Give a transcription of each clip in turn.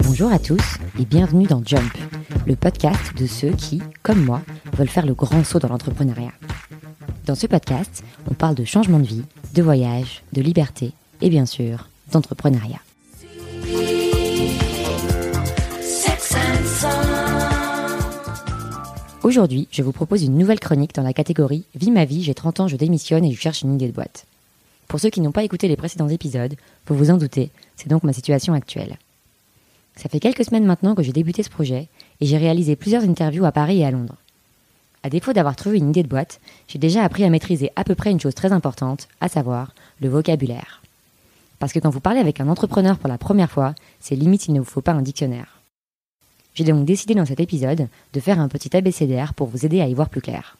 Bonjour à tous et bienvenue dans Jump, le podcast de ceux qui, comme moi, veulent faire le grand saut dans l'entrepreneuriat. Dans ce podcast, on parle de changement de vie, de voyage, de liberté et bien sûr d'entrepreneuriat. Aujourd'hui, je vous propose une nouvelle chronique dans la catégorie Vie ma vie, j'ai 30 ans, je démissionne et je cherche une idée de boîte. Pour ceux qui n'ont pas écouté les précédents épisodes, vous vous en doutez, c'est donc ma situation actuelle. Ça fait quelques semaines maintenant que j'ai débuté ce projet et j'ai réalisé plusieurs interviews à Paris et à Londres. À défaut d'avoir trouvé une idée de boîte, j'ai déjà appris à maîtriser à peu près une chose très importante, à savoir le vocabulaire. Parce que quand vous parlez avec un entrepreneur pour la première fois, c'est limite s'il ne vous faut pas un dictionnaire. J'ai donc décidé dans cet épisode de faire un petit abécédaire pour vous aider à y voir plus clair.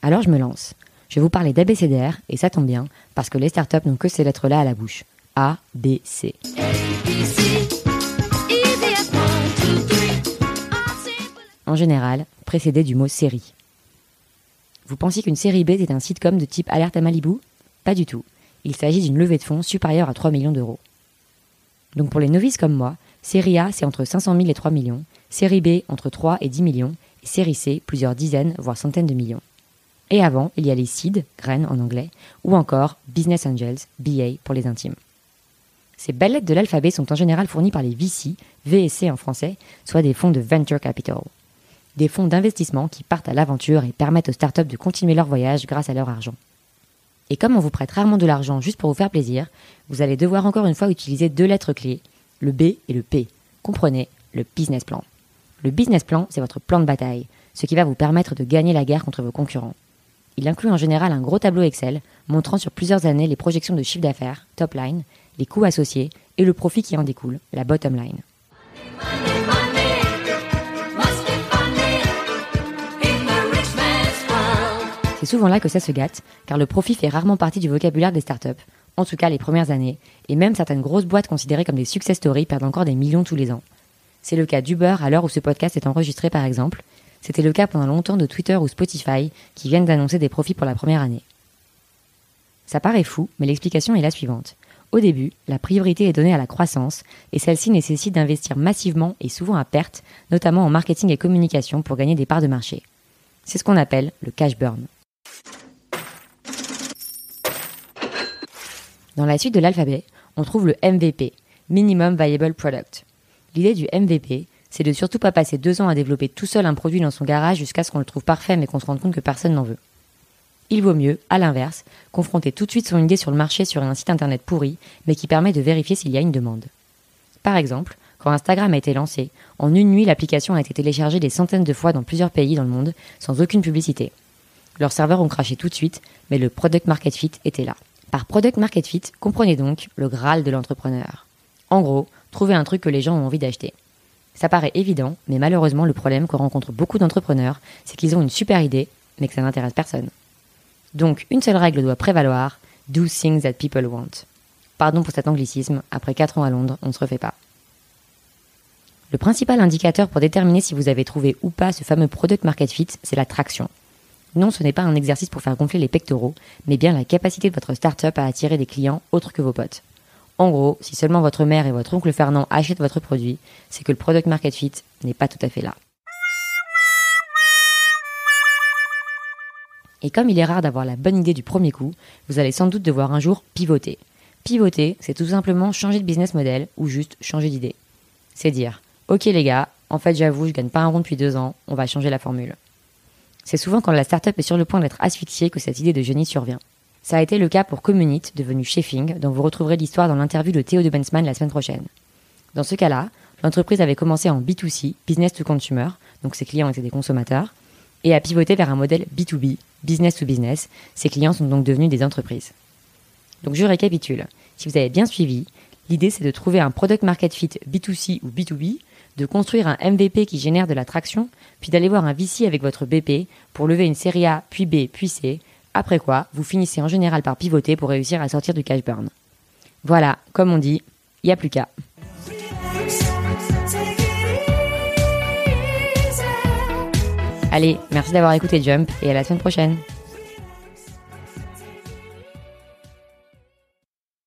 Alors je me lance. Je vais vous parler d'abécédaire, et ça tombe bien, parce que les startups n'ont que ces lettres-là à la bouche. A, B, C. En général, précédé du mot série. Vous pensiez qu'une série B était un sitcom de type Alerte à Malibu? Pas du tout. Il s'agit d'une levée de fonds supérieure à 3 millions d'euros. Donc pour les novices comme moi, série A c'est entre 500 000 et 3 millions, série B entre 3 et 10 millions, et série C plusieurs dizaines, voire centaines de millions. Et avant, il y a les seed, graines en anglais, ou encore Business Angels, BA pour les intimes. Ces belles lettres de l'alphabet sont en général fournies par les VC, VSC en français, soit des fonds de venture capital. Des fonds d'investissement qui partent à l'aventure et permettent aux startups de continuer leur voyage grâce à leur argent. Et comme on vous prête rarement de l'argent juste pour vous faire plaisir, vous allez devoir encore une fois utiliser deux lettres clés, le B et le P. Comprenez, le business plan. Le business plan, c'est votre plan de bataille, ce qui va vous permettre de gagner la guerre contre vos concurrents. Il inclut en général un gros tableau Excel montrant sur plusieurs années les projections de chiffre d'affaires, top line, les coûts associés et le profit qui en découle, la bottom line. C'est souvent là que ça se gâte, car le profit fait rarement partie du vocabulaire des startups, en tout cas les premières années, et même certaines grosses boîtes considérées comme des success stories perdent encore des millions tous les ans. C'est le cas d'Uber à l'heure où ce podcast est enregistré par exemple, c'était le cas pendant longtemps de Twitter ou Spotify qui viennent d'annoncer des profits pour la première année. Ça paraît fou, mais l'explication est la suivante. Au début, la priorité est donnée à la croissance, et celle-ci nécessite d'investir massivement et souvent à perte, notamment en marketing et communication pour gagner des parts de marché. C'est ce qu'on appelle le cash burn. Dans la suite de l'alphabet, on trouve le MVP, Minimum Viable Product. L'idée du MVP, c'est de surtout pas passer deux ans à développer tout seul un produit dans son garage jusqu'à ce qu'on le trouve parfait mais qu'on se rende compte que personne n'en veut. Il vaut mieux, à l'inverse, confronter tout de suite son idée sur le marché sur un site internet pourri, mais qui permet de vérifier s'il y a une demande. Par exemple, quand Instagram a été lancé, en une nuit l'application a été téléchargée des centaines de fois dans plusieurs pays dans le monde, sans aucune publicité. Leurs serveurs ont craché tout de suite, mais le product market fit était là. Par product market fit, comprenez donc le Graal de l'entrepreneur. En gros, trouver un truc que les gens ont envie d'acheter. Ça paraît évident, mais malheureusement le problème que rencontrent beaucoup d'entrepreneurs, c'est qu'ils ont une super idée, mais que ça n'intéresse personne. Donc, une seule règle doit prévaloir do things that people want. Pardon pour cet anglicisme, après 4 ans à Londres, on ne se refait pas. Le principal indicateur pour déterminer si vous avez trouvé ou pas ce fameux product market fit, c'est la traction. Non, ce n'est pas un exercice pour faire gonfler les pectoraux, mais bien la capacité de votre startup à attirer des clients autres que vos potes. En gros, si seulement votre mère et votre oncle Fernand achètent votre produit, c'est que le product market fit n'est pas tout à fait là. Et comme il est rare d'avoir la bonne idée du premier coup, vous allez sans doute devoir un jour pivoter. Pivoter, c'est tout simplement changer de business model ou juste changer d'idée. C'est dire, ok les gars, en fait j'avoue, je gagne pas un rond depuis deux ans, on va changer la formule. C'est souvent quand la startup est sur le point d'être asphyxiée que cette idée de génie survient. Ça a été le cas pour Communit, devenu Chefing, dont vous retrouverez l'histoire dans l'interview de Théo de Bensman la semaine prochaine. Dans ce cas-là, l'entreprise avait commencé en B2C, business to consumer, donc ses clients étaient des consommateurs, et a pivoté vers un modèle B2B, business to business. Ses clients sont donc devenus des entreprises. Donc je récapitule. Si vous avez bien suivi, l'idée c'est de trouver un product market fit B2C ou B2B, de construire un MVP qui génère de la traction, puis d'aller voir un VC avec votre BP pour lever une série A, puis B, puis C, après quoi vous finissez en général par pivoter pour réussir à sortir du cash burn. Voilà, comme on dit, il n'y a plus qu'à. Allez, merci d'avoir écouté Jump et à la semaine prochaine.